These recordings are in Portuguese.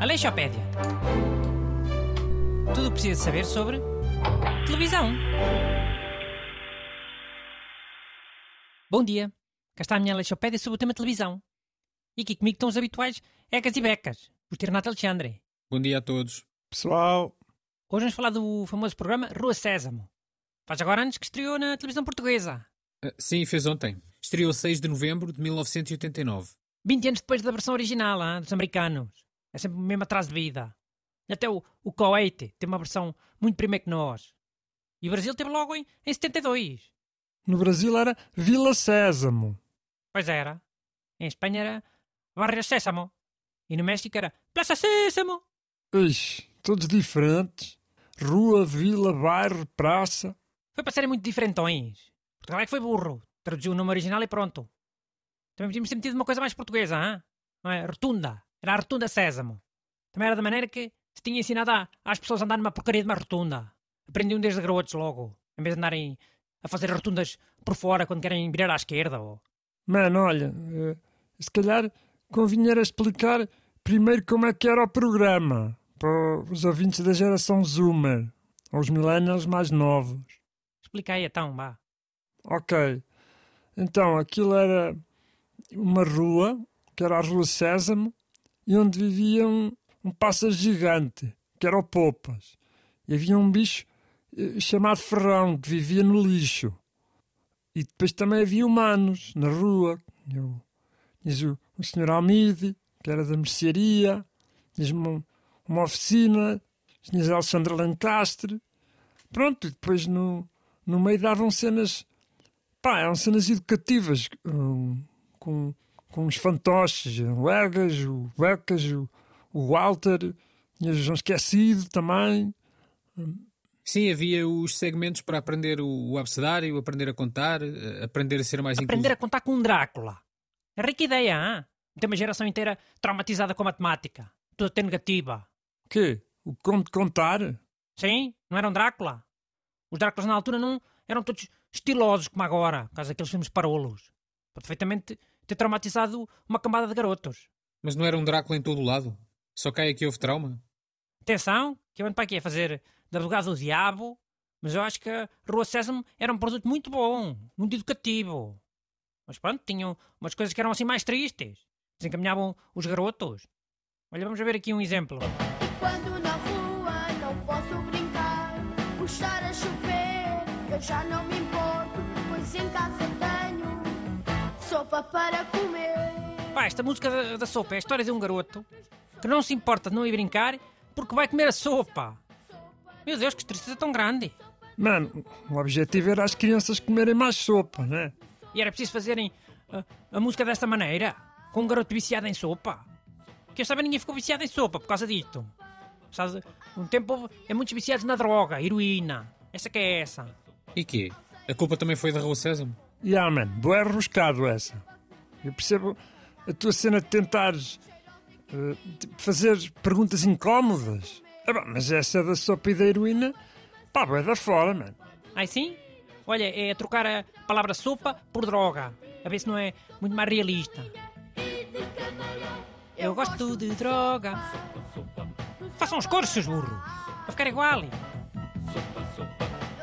Aleixopédia. Tudo o que precisa saber sobre televisão. Bom dia. Cá está a minha Aleixopédia sobre o tema televisão. E aqui comigo estão os habituais Ecas e Becas, o Tio Renato Alexandre. Bom dia a todos. Pessoal, Hoje vamos falar do famoso programa Rua Sésamo. Faz agora anos que estreou na televisão portuguesa. Ah, sim, fez ontem. Estreou 6 de novembro de 1989. 20 anos depois da versão original, ah, dos americanos. É sempre o mesmo atraso de vida. Até o, o Kuwait tem uma versão muito primeiro que nós. E o Brasil teve logo em, em 72. no Brasil era Vila Sésamo. Pois era. Em Espanha era Barrio Sésamo. E no México era Plaza Sésamo. Ixi, todos diferentes. Rua, vila, bairro, praça. Foi para serem muito diferentões. Portugal é que foi burro. Traduziu o nome original e pronto. Também podíamos ter metido uma coisa mais portuguesa, hã? não é? Rotunda. Era a Rotunda Sésamo. Também era da maneira que se tinha ensinado a- às pessoas a andar numa porcaria de uma rotunda. Aprendiam desde garotos logo. Em vez de andarem a fazer rotundas por fora quando querem virar à esquerda. Ou... Mano, olha, eh, se calhar convinha explicar primeiro como é que era o programa para os ouvintes da geração Zoomer, aos millennials mais novos. Explica aí então, vá. Ok, então aquilo era uma rua, que era a Rua Sésamo, e onde vivia um, um pássaro gigante, que era o Popas. E havia um bicho eh, chamado Ferrão, que vivia no lixo. E depois também havia humanos na rua. O, tinhas o, o Sr. Almide, que era da mercearia, tinhas uma, uma oficina, tinhas a Alexandra Lancastre. Pronto, e depois no, no meio davam cenas pá, eram cenas educativas hum, com, com os fantoches, o Egas, o Becas, o, o Walter, tinha o João Esquecido também. Sim, havia os segmentos para aprender o, o abecedário, aprender a contar, eh, aprender a ser mais Aprender a inclusivo. contar com um Drácula. É rica ideia, hã? Tem uma geração inteira traumatizada com a matemática. Tudo até negativa. O quê? O conto de contar? Sim, não era um Drácula. Os Dráculas na altura não eram todos estilosos como agora, por causa daqueles filmes parolos. Pode perfeitamente ter traumatizado uma camada de garotos. Mas não era um Drácula em todo o lado? Só cai aqui houve trauma? Atenção, que eu ando para aqui a fazer de advogado do diabo, mas eu acho que a Rua Sésamo era um produto muito bom, muito educativo. Mas pronto, tinham umas coisas que eram assim mais tristes. Desencaminhavam os garotos. Olha, vamos ver aqui um exemplo. Quando na rua não posso brincar, puxar a chover, eu já não sopa para comer. Pá, esta música da, da sopa é a história de um garoto que não se importa de não ir brincar porque vai comer a sopa. Meu Deus, que tristeza tão grande. Mano, o objetivo era as crianças comerem mais sopa, né? E era preciso fazerem a, a música desta maneira, com um garoto viciado em sopa. Que eu saiba, ninguém ficou viciado em sopa por causa disto. Sabe, um tempo é muitos viciados na droga, heroína. Essa que é essa. E quê? A culpa também foi da Rua Sésamo? E ah, mano, boé arroscado essa. Eu percebo a tua cena de tentares eh, tipo, fazer perguntas incómodas. Ah, bom, mas essa da sopa e da heroína, pá, vai da fora, mano. Ai sim? Olha, é trocar a palavra sopa por droga. A ver se não é muito mais realista. Eu gosto de droga. Façam os coros, seus burros. Vai ficar igual.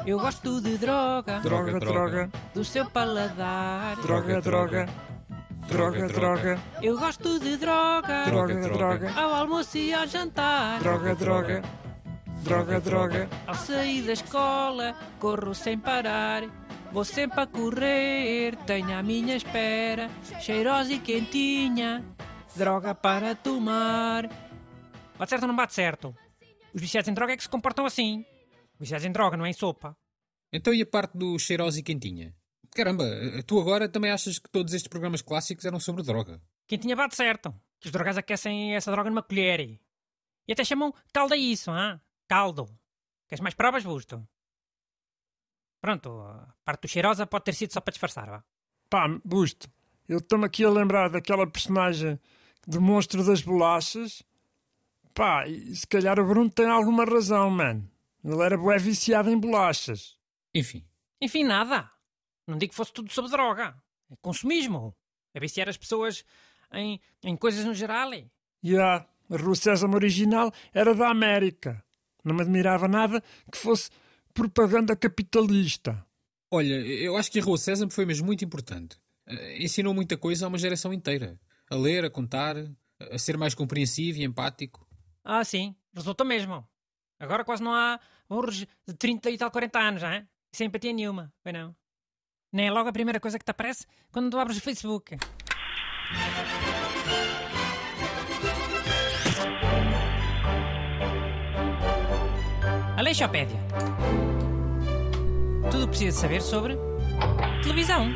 Eu gosto de droga. Droga, droga, Do seu paladar. droga, droga, droga, droga, Eu gosto de droga. droga, droga, Ao almoço e ao jantar. droga, droga, droga, droga. Ao sair da escola, corro sem parar. Vou sempre a correr, tenho à minha espera, cheirosa e quentinha, droga para tomar. Bate certo ou não bate certo? Os viciados em droga é que se comportam assim. Viciados em droga, não é em sopa. Então e a parte do cheirosa e quentinha? Caramba, tu agora também achas que todos estes programas clássicos eram sobre droga? Quentinha bate certo, que os drogas aquecem essa droga numa colher. E até chamam caldo a isso, hã? Caldo. Queres mais provas, Busto? Pronto, a parte do cheirosa pode ter sido só para disfarçar, vá. Pá, Busto, eu estou-me aqui a lembrar daquela personagem do monstro das bolachas. Pá, e se calhar o Bruno tem alguma razão, mano. Ele era bué viciado em bolachas. Enfim, Enfim, nada. Não digo que fosse tudo sobre droga. É consumismo. É viciar as pessoas em, em coisas no geral. E a Rua Sésamo original era da América. Não me admirava nada que fosse propaganda capitalista. Olha, eu acho que a Rua Sésamo foi mesmo muito importante. Eh, Ensinou muita coisa a uma geração inteira. A ler, a contar, a ser mais compreensivo e empático. Ah, sim. Resulta mesmo. Agora quase não há burros de 30 e tal 40 anos, hein? Sem empatia nenhuma. Foi não? Nem é logo a primeira coisa que te aparece quando tu abres o Facebook. Aleixopédia. Tudo precisa saber sobre televisão.